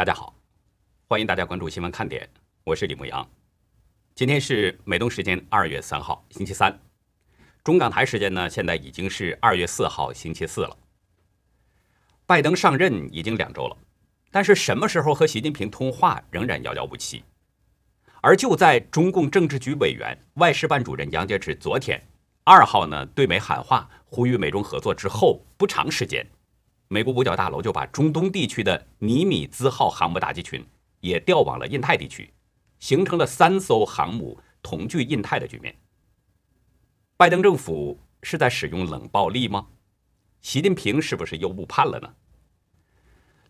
大家好，欢迎大家关注新闻看点，我是李牧阳。今天是美东时间二月三号，星期三。中港台时间呢，现在已经是二月四号，星期四了。拜登上任已经两周了，但是什么时候和习近平通话仍然遥遥无期。而就在中共政治局委员、外事办主任杨洁篪昨天二号呢对美喊话，呼吁美中合作之后不长时间，美国五角大楼就把中东地区的尼米兹号航母打击群也调往了印太地区，形成了三艘航母同居印太的局面。拜登政府是在使用冷暴力吗？习近平是不是又误判了呢？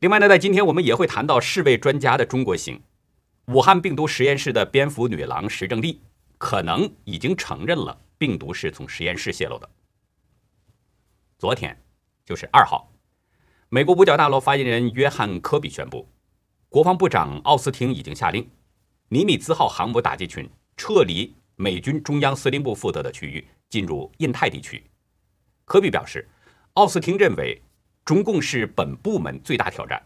另外呢，在今天我们也会谈到世卫专家的中国行。武汉病毒实验室的蝙蝠女郎石正丽可能已经承认了病毒是从实验室泄露的。昨天，就是二号，美国五角大楼发言人约翰·科比宣布，国防部长奥斯汀已经下令，尼米兹号航母打击群撤离美军中央司令部负责的区域，进入印太地区。科比表示，奥斯汀认为，中共是本部门最大挑战，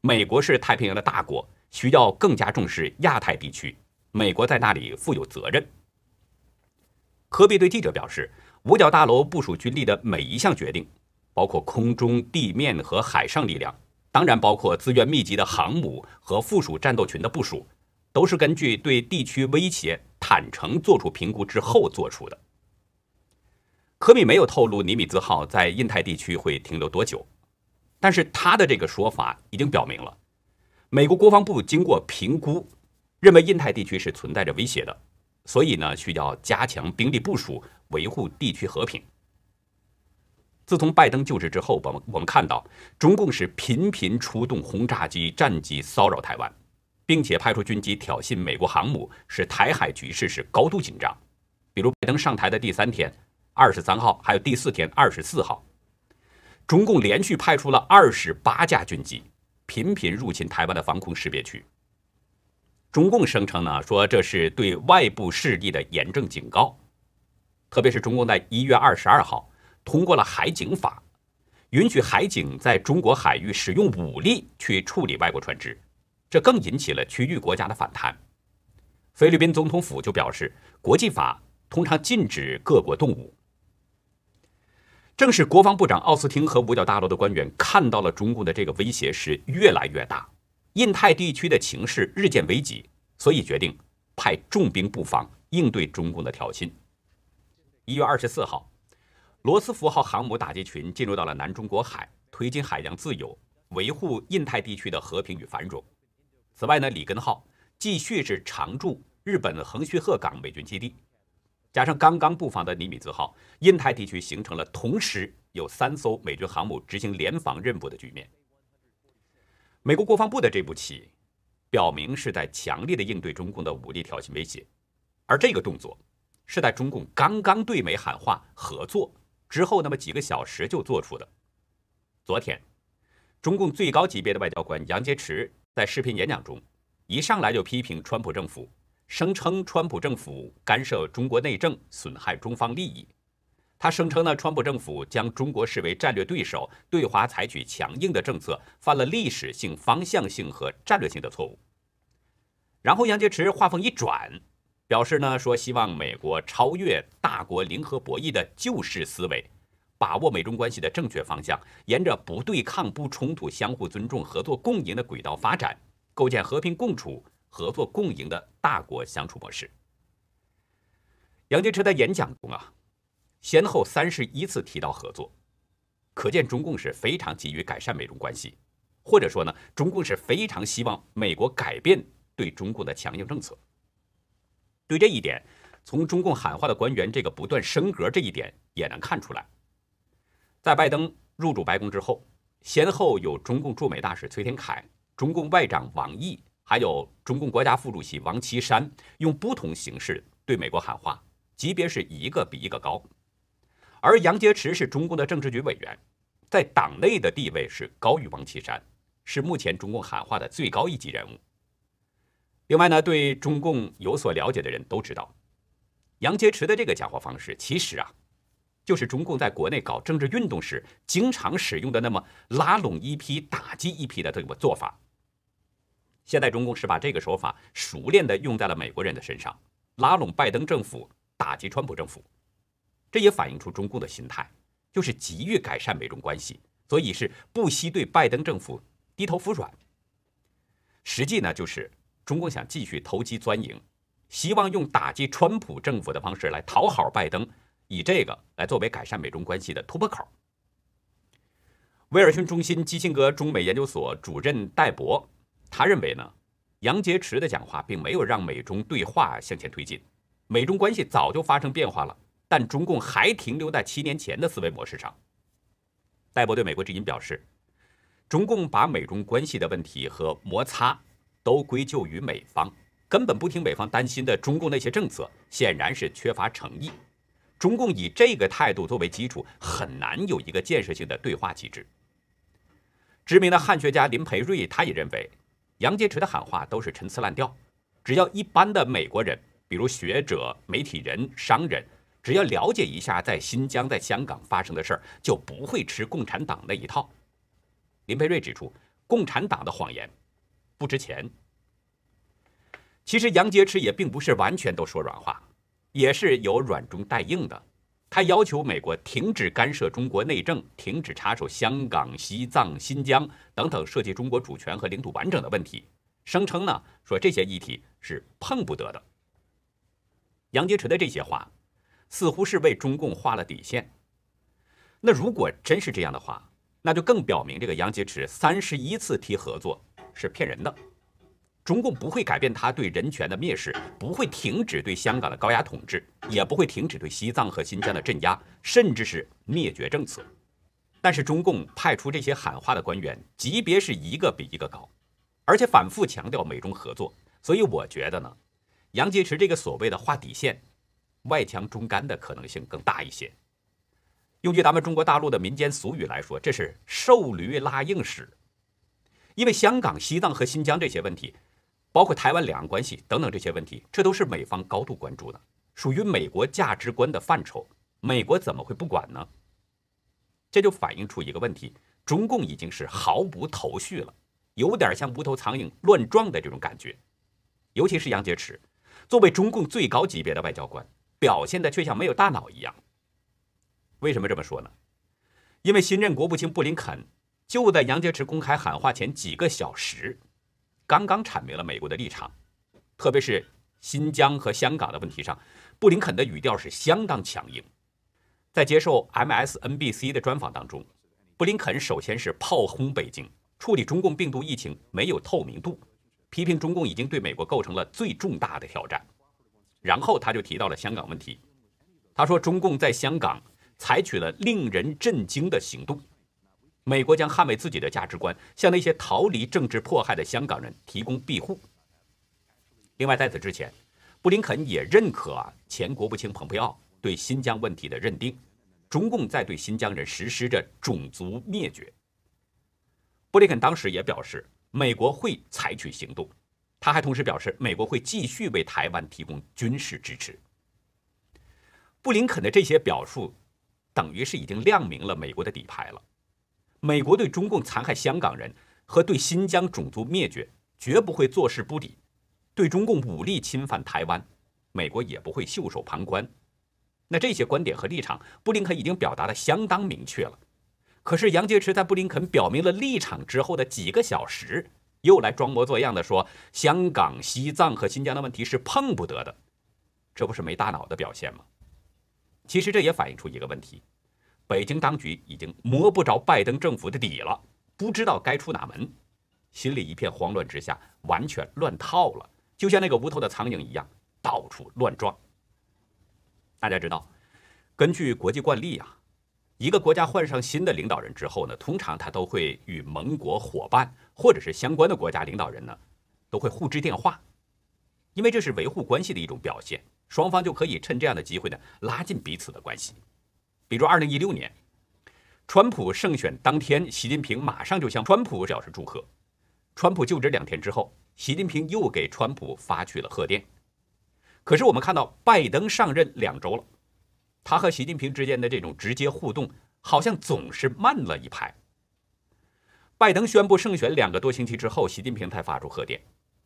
美国是太平洋的大国。需要更加重视亚太地区，美国在那里负有责任。科比对记者表示，五角大楼部署军力的每一项决定，包括空中、地面和海上力量，当然包括资源密集的航母和附属战斗群的部署，都是根据对地区威胁坦诚做出评估之后做出的。科比没有透露尼米兹号在印太地区会停留多久，但是他的这个说法已经表明了。美国国防部经过评估，认为印太地区是存在着威胁的，所以呢需要加强兵力部署，维护地区和平。自从拜登就职之后，我们我们看到中共是频频出动轰炸机、战机骚扰台湾，并且派出军机挑衅美国航母，使台海局势是高度紧张。比如拜登上台的第三天，二十三号，还有第四天，二十四号，中共连续派出了二十八架军机。频频入侵台湾的防空识别区，中共声称呢说这是对外部势力的严正警告。特别是中共在一月二十二号通过了海警法，允许海警在中国海域使用武力去处理外国船只，这更引起了区域国家的反弹。菲律宾总统府就表示，国际法通常禁止各国动武。正是国防部长奥斯汀和五角大楼的官员看到了中共的这个威胁是越来越大，印太地区的情势日渐危急，所以决定派重兵布防应对中共的挑衅。一月二十四号，罗斯福号航母打击群进入到了南中国海，推进海洋自由，维护印太地区的和平与繁荣。此外呢，里根号继续是常驻日本横须贺港美军基地。加上刚刚布防的尼米兹号，印太地区形成了同时有三艘美军航母执行联防任务的局面。美国国防部的这步棋，表明是在强烈的应对中共的武力挑衅威胁，而这个动作是在中共刚刚对美喊话合作之后那么几个小时就做出的。昨天，中共最高级别的外交官杨洁篪在视频演讲中，一上来就批评川普政府。声称川普政府干涉中国内政，损害中方利益。他声称呢，川普政府将中国视为战略对手，对华采取强硬的政策，犯了历史性、方向性和战略性的错误。然后杨洁篪话锋一转，表示呢，说希望美国超越大国零和博弈的旧式思维，把握美中关系的正确方向，沿着不对抗、不冲突、相互尊重、合作共赢的轨道发展，构建和平共处。合作共赢的大国相处模式。杨洁篪在演讲中啊，先后三十一次提到合作，可见中共是非常急于改善美中关系，或者说呢，中共是非常希望美国改变对中共的强硬政策。对这一点，从中共喊话的官员这个不断升格这一点也能看出来。在拜登入主白宫之后，先后有中共驻美大使崔天凯、中共外长王毅。还有中共国家副主席王岐山用不同形式对美国喊话，级别是一个比一个高。而杨洁篪是中共的政治局委员，在党内的地位是高于王岐山，是目前中共喊话的最高一级人物。另外呢，对中共有所了解的人都知道，杨洁篪的这个讲话方式，其实啊，就是中共在国内搞政治运动时经常使用的那么拉拢一批、打击一批的这个做法。现在中共是把这个手法熟练地用在了美国人的身上，拉拢拜登政府，打击川普政府。这也反映出中共的心态，就是急于改善美中关系，所以是不惜对拜登政府低头服软。实际呢，就是中共想继续投机钻营，希望用打击川普政府的方式来讨好拜登，以这个来作为改善美中关系的突破口。威尔逊中心基辛格中美研究所主任戴博。他认为呢，杨洁篪的讲话并没有让美中对话向前推进，美中关系早就发生变化了，但中共还停留在七年前的思维模式上。戴博对美国之音表示，中共把美中关系的问题和摩擦都归咎于美方，根本不听美方担心的中共那些政策，显然是缺乏诚意。中共以这个态度作为基础，很难有一个建设性的对话机制。知名的汉学家林培瑞他也认为。杨洁篪的喊话都是陈词滥调，只要一般的美国人，比如学者、媒体人、商人，只要了解一下在新疆、在香港发生的事儿，就不会吃共产党那一套。林培瑞指出，共产党的谎言不值钱。其实杨洁篪也并不是完全都说软话，也是有软中带硬的。他要求美国停止干涉中国内政，停止插手香港、西藏、新疆等等涉及中国主权和领土完整的问题，声称呢说这些议题是碰不得的。杨洁篪的这些话，似乎是为中共画了底线。那如果真是这样的话，那就更表明这个杨洁篪三十一次提合作是骗人的。中共不会改变他对人权的蔑视，不会停止对香港的高压统治，也不会停止对西藏和新疆的镇压，甚至是灭绝政策。但是中共派出这些喊话的官员，级别是一个比一个高，而且反复强调美中合作。所以我觉得呢，杨洁篪这个所谓的画底线，外强中干的可能性更大一些。用句咱们中国大陆的民间俗语来说，这是瘦驴拉硬屎。因为香港、西藏和新疆这些问题。包括台湾两岸关系等等这些问题，这都是美方高度关注的，属于美国价值观的范畴。美国怎么会不管呢？这就反映出一个问题：中共已经是毫无头绪了，有点像无头苍蝇乱撞的这种感觉。尤其是杨洁篪，作为中共最高级别的外交官，表现的却像没有大脑一样。为什么这么说呢？因为新任国务卿布林肯就在杨洁篪公开喊话前几个小时。刚刚阐明了美国的立场，特别是新疆和香港的问题上，布林肯的语调是相当强硬。在接受 MSNBC 的专访当中，布林肯首先是炮轰北京处理中共病毒疫情没有透明度，批评中共已经对美国构成了最重大的挑战。然后他就提到了香港问题，他说中共在香港采取了令人震惊的行动。美国将捍卫自己的价值观，向那些逃离政治迫害的香港人提供庇护。另外，在此之前，布林肯也认可啊前国务卿蓬佩奥对新疆问题的认定，中共在对新疆人实施着种族灭绝。布林肯当时也表示，美国会采取行动。他还同时表示，美国会继续为台湾提供军事支持。布林肯的这些表述，等于是已经亮明了美国的底牌了。美国对中共残害香港人和对新疆种族灭绝绝不会坐视不理，对中共武力侵犯台湾，美国也不会袖手旁观。那这些观点和立场，布林肯已经表达的相当明确了。可是杨洁篪在布林肯表明了立场之后的几个小时，又来装模作样的说香港、西藏和新疆的问题是碰不得的，这不是没大脑的表现吗？其实这也反映出一个问题。北京当局已经摸不着拜登政府的底了，不知道该出哪门，心里一片慌乱之下，完全乱套了，就像那个无头的苍蝇一样，到处乱撞。大家知道，根据国际惯例啊，一个国家换上新的领导人之后呢，通常他都会与盟国伙伴或者是相关的国家领导人呢，都会互致电话，因为这是维护关系的一种表现，双方就可以趁这样的机会呢，拉近彼此的关系。比如，二零一六年，川普胜选当天，习近平马上就向川普表示祝贺。川普就职两天之后，习近平又给川普发去了贺电。可是，我们看到拜登上任两周了，他和习近平之间的这种直接互动，好像总是慢了一拍。拜登宣布胜选两个多星期之后，习近平才发出贺电，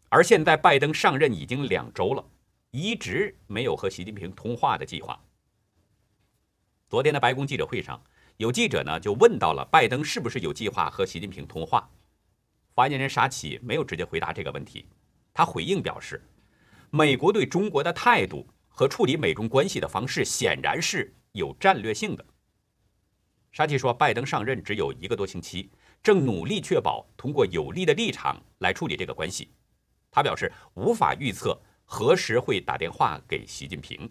而现在拜登上任已经两周了，一直没有和习近平通话的计划。昨天的白宫记者会上，有记者呢就问到了拜登是不是有计划和习近平通话。发言人沙奇没有直接回答这个问题，他回应表示，美国对中国的态度和处理美中关系的方式显然是有战略性的。沙奇说，拜登上任只有一个多星期，正努力确保通过有利的立场来处理这个关系。他表示无法预测何时会打电话给习近平。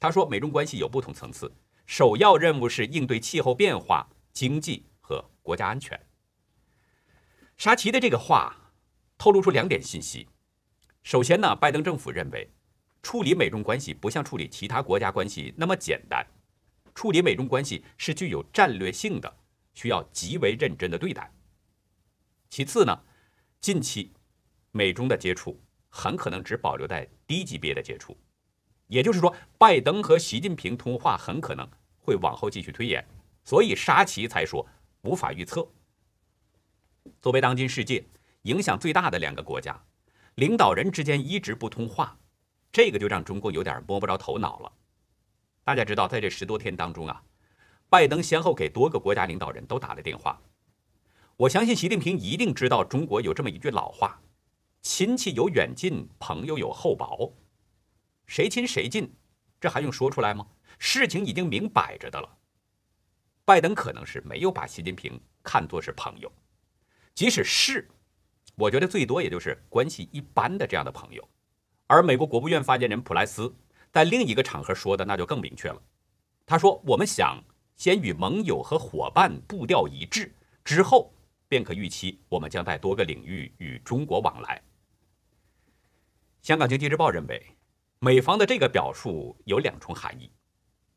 他说，美中关系有不同层次。首要任务是应对气候变化、经济和国家安全。沙奇的这个话透露出两点信息：首先呢，拜登政府认为处理美中关系不像处理其他国家关系那么简单，处理美中关系是具有战略性的，需要极为认真的对待。其次呢，近期美中的接触很可能只保留在低级别的接触。也就是说，拜登和习近平通话很可能会往后继续推延，所以沙奇才说无法预测。作为当今世界影响最大的两个国家，领导人之间一直不通话，这个就让中共有点摸不着头脑了。大家知道，在这十多天当中啊，拜登先后给多个国家领导人都打了电话。我相信习近平一定知道中国有这么一句老话：“亲戚有远近，朋友有厚薄。”谁亲谁近，这还用说出来吗？事情已经明摆着的了。拜登可能是没有把习近平看作是朋友，即使是，我觉得最多也就是关系一般的这样的朋友。而美国国务院发言人普莱斯在另一个场合说的那就更明确了。他说：“我们想先与盟友和伙伴步调一致，之后便可预期我们将在多个领域与中国往来。”香港经济日报认为。美方的这个表述有两重含义，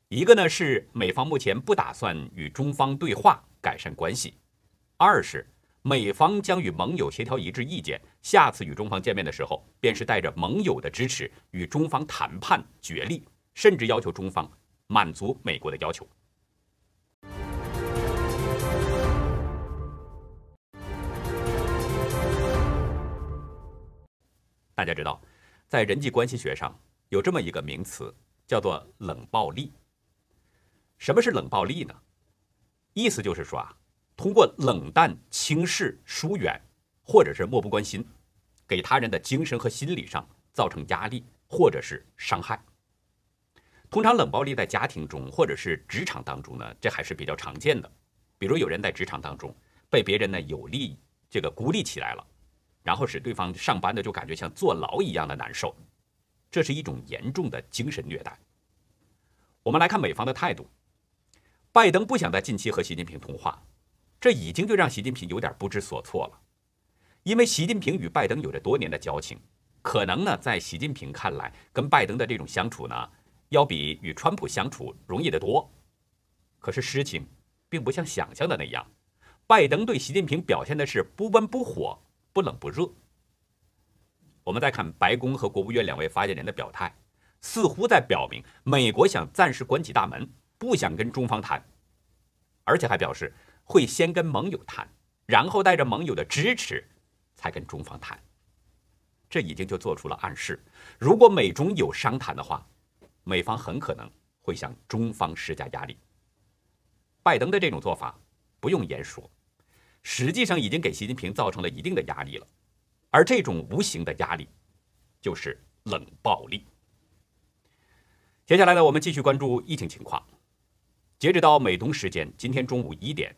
一个呢是美方目前不打算与中方对话改善关系，二是美方将与盟友协调一致意见，下次与中方见面的时候，便是带着盟友的支持与中方谈判决裂，甚至要求中方满足美国的要求。大家知道，在人际关系学上。有这么一个名词，叫做冷暴力。什么是冷暴力呢？意思就是说啊，通过冷淡、轻视、疏远，或者是漠不关心，给他人的精神和心理上造成压力或者是伤害。通常冷暴力在家庭中或者是职场当中呢，这还是比较常见的。比如有人在职场当中被别人呢有利这个孤立起来了，然后使对方上班的就感觉像坐牢一样的难受。这是一种严重的精神虐待。我们来看美方的态度，拜登不想在近期和习近平通话，这已经就让习近平有点不知所措了。因为习近平与拜登有着多年的交情，可能呢，在习近平看来，跟拜登的这种相处呢，要比与川普相处容易得多。可是事情并不像想象的那样，拜登对习近平表现的是不温不火、不冷不热。我们再看白宫和国务院两位发言人的表态，似乎在表明美国想暂时关起大门，不想跟中方谈，而且还表示会先跟盟友谈，然后带着盟友的支持才跟中方谈。这已经就做出了暗示，如果美中有商谈的话，美方很可能会向中方施加压力。拜登的这种做法不用言说，实际上已经给习近平造成了一定的压力了。而这种无形的压力，就是冷暴力。接下来呢，我们继续关注疫情情况。截止到美东时间今天中午一点，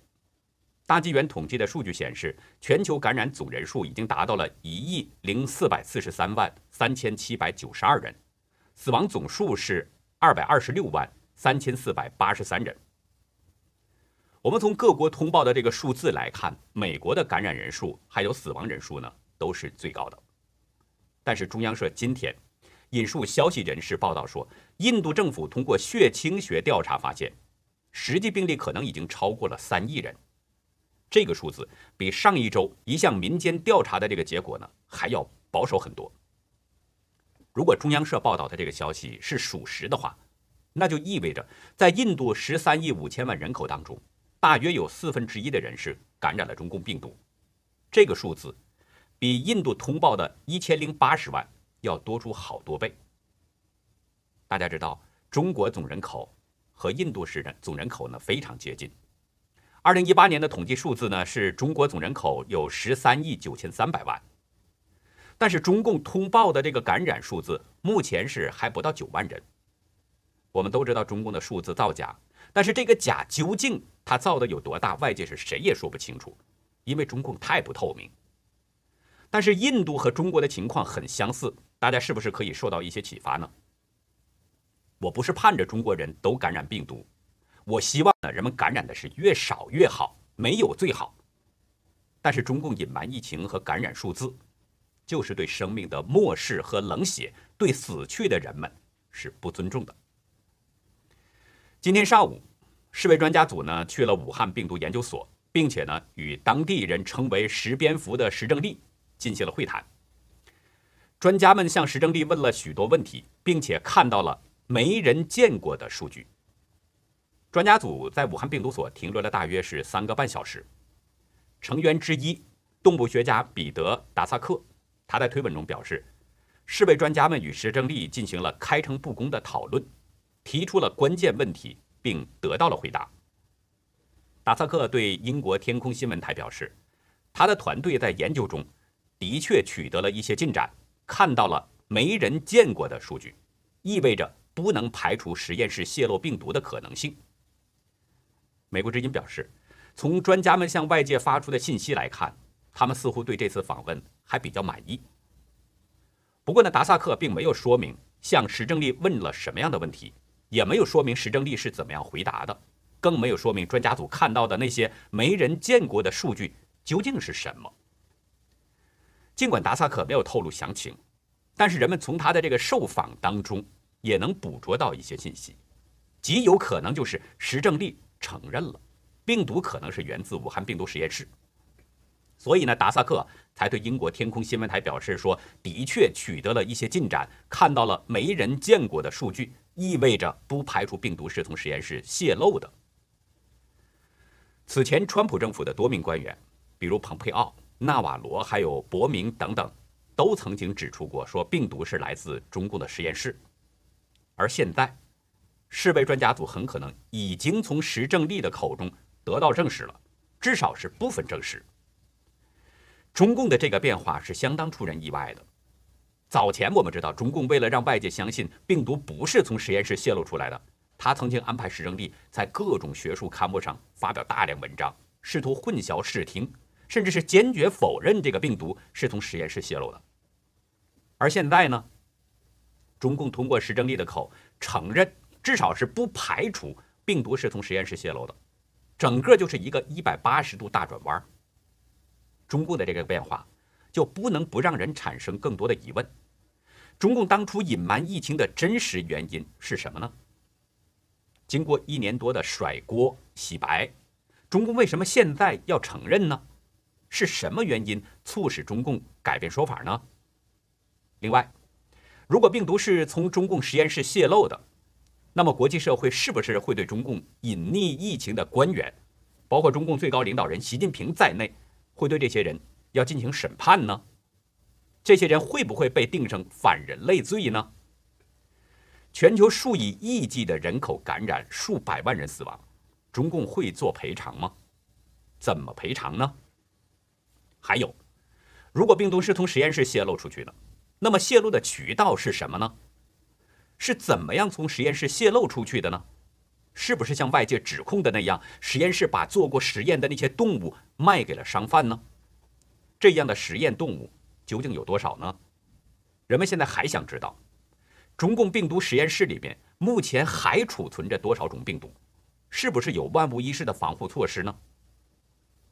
大纪元统计的数据显示，全球感染总人数已经达到了一亿零四百四十三万三千七百九十二人，死亡总数是二百二十六万三千四百八十三人。我们从各国通报的这个数字来看，美国的感染人数还有死亡人数呢？都是最高的，但是中央社今天引述消息人士报道说，印度政府通过血清学调查发现，实际病例可能已经超过了三亿人。这个数字比上一周一项民间调查的这个结果呢还要保守很多。如果中央社报道的这个消息是属实的话，那就意味着在印度十三亿五千万人口当中，大约有四分之一的人是感染了中共病毒。这个数字。比印度通报的一千零八十万要多出好多倍。大家知道，中国总人口和印度是人总人口呢非常接近。二零一八年的统计数字呢，是中国总人口有十三亿九千三百万，但是中共通报的这个感染数字目前是还不到九万人。我们都知道中共的数字造假，但是这个假究竟它造的有多大，外界是谁也说不清楚，因为中共太不透明。但是印度和中国的情况很相似，大家是不是可以受到一些启发呢？我不是盼着中国人都感染病毒，我希望呢人们感染的是越少越好，没有最好。但是中共隐瞒疫情和感染数字，就是对生命的漠视和冷血，对死去的人们是不尊重的。今天上午，世卫专家组呢去了武汉病毒研究所，并且呢与当地人称为“石蝙蝠”的石正丽进行了会谈。专家们向石正丽问了许多问题，并且看到了。没人见过的数据。专家组在武汉病毒所停留了大约是三个半小时。成员之一，动物学家彼得·达萨克，他在推文中表示，世卫专家们与石正丽进行了开诚布公的讨论，提出了关键问题，并得到了回答。达萨克对英国天空新闻台表示，他的团队在研究中的确取得了一些进展，看到了没人见过的数据，意味着。不能排除实验室泄露病毒的可能性。美国之音表示，从专家们向外界发出的信息来看，他们似乎对这次访问还比较满意。不过呢，达萨克并没有说明向石正丽问了什么样的问题，也没有说明石正丽是怎么样回答的，更没有说明专家组看到的那些没人见过的数据究竟是什么。尽管达萨克没有透露详情，但是人们从他的这个受访当中。也能捕捉到一些信息，极有可能就是石正丽承认了病毒可能是源自武汉病毒实验室，所以呢，达萨克才对英国天空新闻台表示说，的确取得了一些进展，看到了没人见过的数据，意味着不排除病毒是从实验室泄露的。此前，川普政府的多名官员，比如蓬佩奥、纳瓦罗还有伯明等等，都曾经指出过，说病毒是来自中共的实验室。而现在，世卫专家组很可能已经从石正丽的口中得到证实了，至少是部分证实。中共的这个变化是相当出人意外的。早前我们知道，中共为了让外界相信病毒不是从实验室泄露出来的，他曾经安排石正丽在各种学术刊物上发表大量文章，试图混淆视听，甚至是坚决否认这个病毒是从实验室泄露的。而现在呢？中共通过石正丽的口承认，至少是不排除病毒是从实验室泄露的，整个就是一个一百八十度大转弯。中共的这个变化就不能不让人产生更多的疑问：中共当初隐瞒疫情的真实原因是什么呢？经过一年多的甩锅洗白，中共为什么现在要承认呢？是什么原因促使中共改变说法呢？另外。如果病毒是从中共实验室泄露的，那么国际社会是不是会对中共隐匿疫情的官员，包括中共最高领导人习近平在内，会对这些人要进行审判呢？这些人会不会被定成反人类罪呢？全球数以亿计的人口感染，数百万人死亡，中共会做赔偿吗？怎么赔偿呢？还有，如果病毒是从实验室泄露出去的？那么泄露的渠道是什么呢？是怎么样从实验室泄露出去的呢？是不是像外界指控的那样，实验室把做过实验的那些动物卖给了商贩呢？这样的实验动物究竟有多少呢？人们现在还想知道，中共病毒实验室里边目前还储存着多少种病毒？是不是有万无一失的防护措施呢？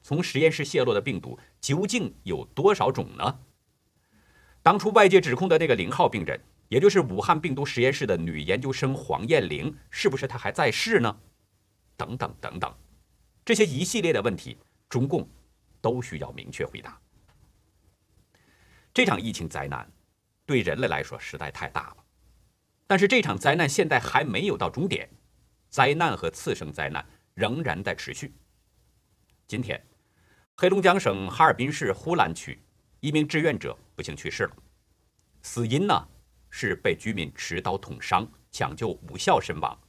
从实验室泄露的病毒究竟有多少种呢？当初外界指控的那个零号病人，也就是武汉病毒实验室的女研究生黄艳玲，是不是她还在世呢？等等等等，这些一系列的问题，中共都需要明确回答。这场疫情灾难对人类来说实在太大了，但是这场灾难现在还没有到终点，灾难和次生灾难仍然在持续。今天，黑龙江省哈尔滨市呼兰区。一名志愿者不幸去世了，死因呢是被居民持刀捅伤，抢救无效身亡。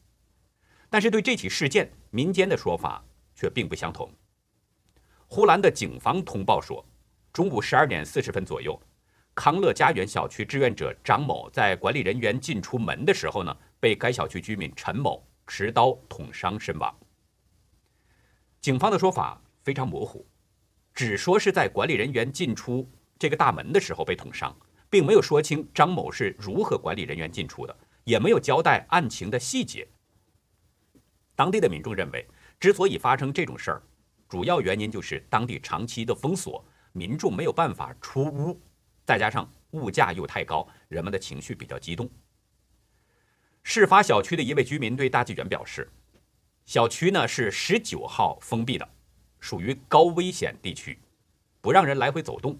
但是对这起事件，民间的说法却并不相同。呼兰的警方通报说，中午十二点四十分左右，康乐家园小区志愿者张某在管理人员进出门的时候呢，被该小区居民陈某持刀捅伤身亡。警方的说法非常模糊，只说是在管理人员进出这个大门的时候被捅伤，并没有说清张某是如何管理人员进出的，也没有交代案情的细节。当地的民众认为，之所以发生这种事儿，主要原因就是当地长期的封锁，民众没有办法出屋，再加上物价又太高，人们的情绪比较激动。事发小区的一位居民对大纪元表示，小区呢是十九号封闭的，属于高危险地区，不让人来回走动。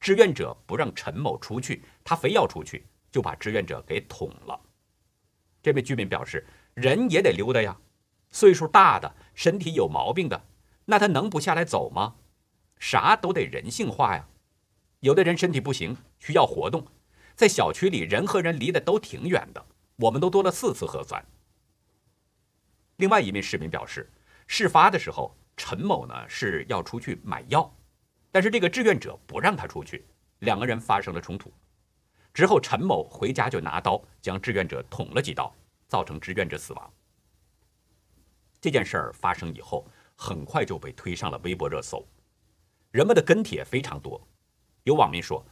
志愿者不让陈某出去，他非要出去，就把志愿者给捅了。这位居民表示，人也得溜达呀。岁数大的、身体有毛病的，那他能不下来走吗？啥都得人性化呀。有的人身体不行，需要活动，在小区里人和人离得都挺远的，我们都做了四次核酸。另外一名市民表示，事发的时候，陈某呢是要出去买药，但是这个志愿者不让他出去，两个人发生了冲突。之后，陈某回家就拿刀将志愿者捅了几刀，造成志愿者死亡。这件事儿发生以后，很快就被推上了微博热搜，人们的跟帖非常多。有网民说，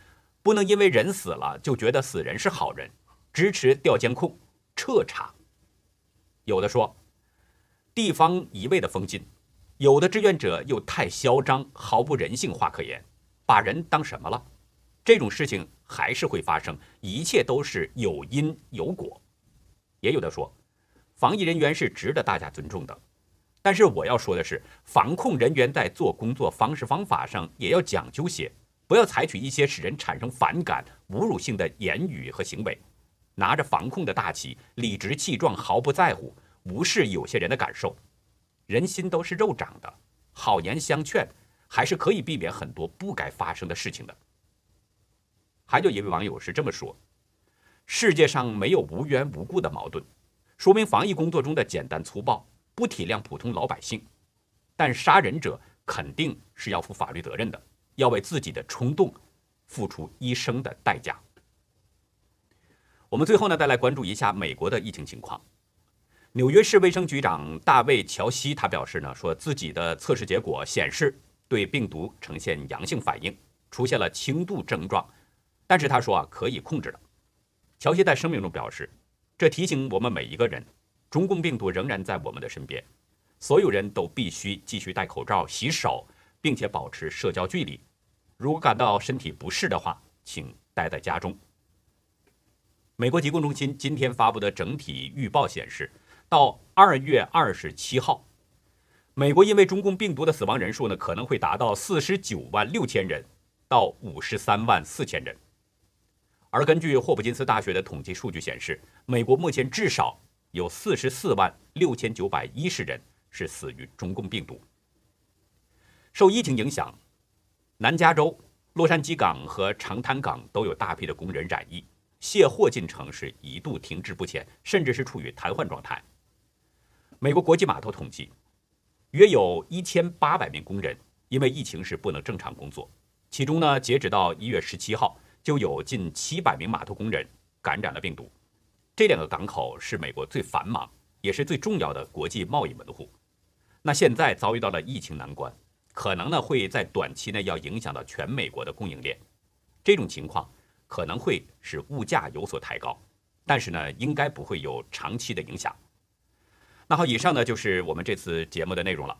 不能因为人死了就觉得死人是好人，支持调监控、彻查。有的说，地方一味的封禁，有的志愿者又太嚣张，毫不人性化可言，把人当什么了？这种事情还是会发生，一切都是有因有果。也有的说。防疫人员是值得大家尊重的，但是我要说的是，防控人员在做工作方式方法上也要讲究些，不要采取一些使人产生反感、侮辱性的言语和行为。拿着防控的大旗，理直气壮，毫不在乎，无视有些人的感受。人心都是肉长的，好言相劝，还是可以避免很多不该发生的事情的。还有一位网友是这么说：世界上没有无缘无故的矛盾。说明防疫工作中的简单粗暴，不体谅普通老百姓，但杀人者肯定是要负法律责任的，要为自己的冲动付出一生的代价。我们最后呢，再来关注一下美国的疫情情况。纽约市卫生局长大卫·乔西他表示呢，说自己的测试结果显示对病毒呈现阳性反应，出现了轻度症状，但是他说啊可以控制的。乔西在声明中表示。这提醒我们每一个人，中共病毒仍然在我们的身边，所有人都必须继续戴口罩、洗手，并且保持社交距离。如果感到身体不适的话，请待在家中。美国疾控中心今天发布的整体预报显示，到二月二十七号，美国因为中共病毒的死亡人数呢，可能会达到四十九万六千人到五十三万四千人。而根据霍普金斯大学的统计数据显示，美国目前至少有四十四万六千九百一十人是死于中共病毒。受疫情影响，南加州、洛杉矶港和长滩港都有大批的工人染疫，卸货进程是一度停滞不前，甚至是处于瘫痪状态。美国国际码头统计，约有一千八百名工人因为疫情是不能正常工作，其中呢，截止到一月十七号。就有近七百名码头工人感染了病毒。这两个港口是美国最繁忙也是最重要的国际贸易门户。那现在遭遇到了疫情难关，可能呢会在短期内要影响到全美国的供应链。这种情况可能会使物价有所抬高，但是呢应该不会有长期的影响。那好，以上呢就是我们这次节目的内容了。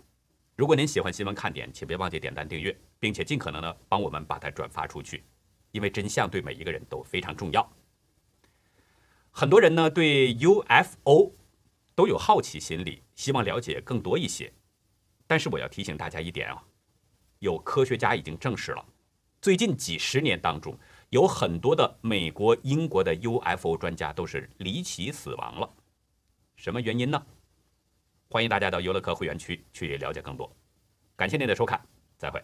如果您喜欢新闻看点，请别忘记点赞订阅，并且尽可能呢帮我们把它转发出去。因为真相对每一个人都非常重要。很多人呢对 UFO 都有好奇心理，希望了解更多一些。但是我要提醒大家一点啊，有科学家已经证实了，最近几十年当中，有很多的美国、英国的 UFO 专家都是离奇死亡了。什么原因呢？欢迎大家到游乐客会员区去了解更多。感谢您的收看，再会。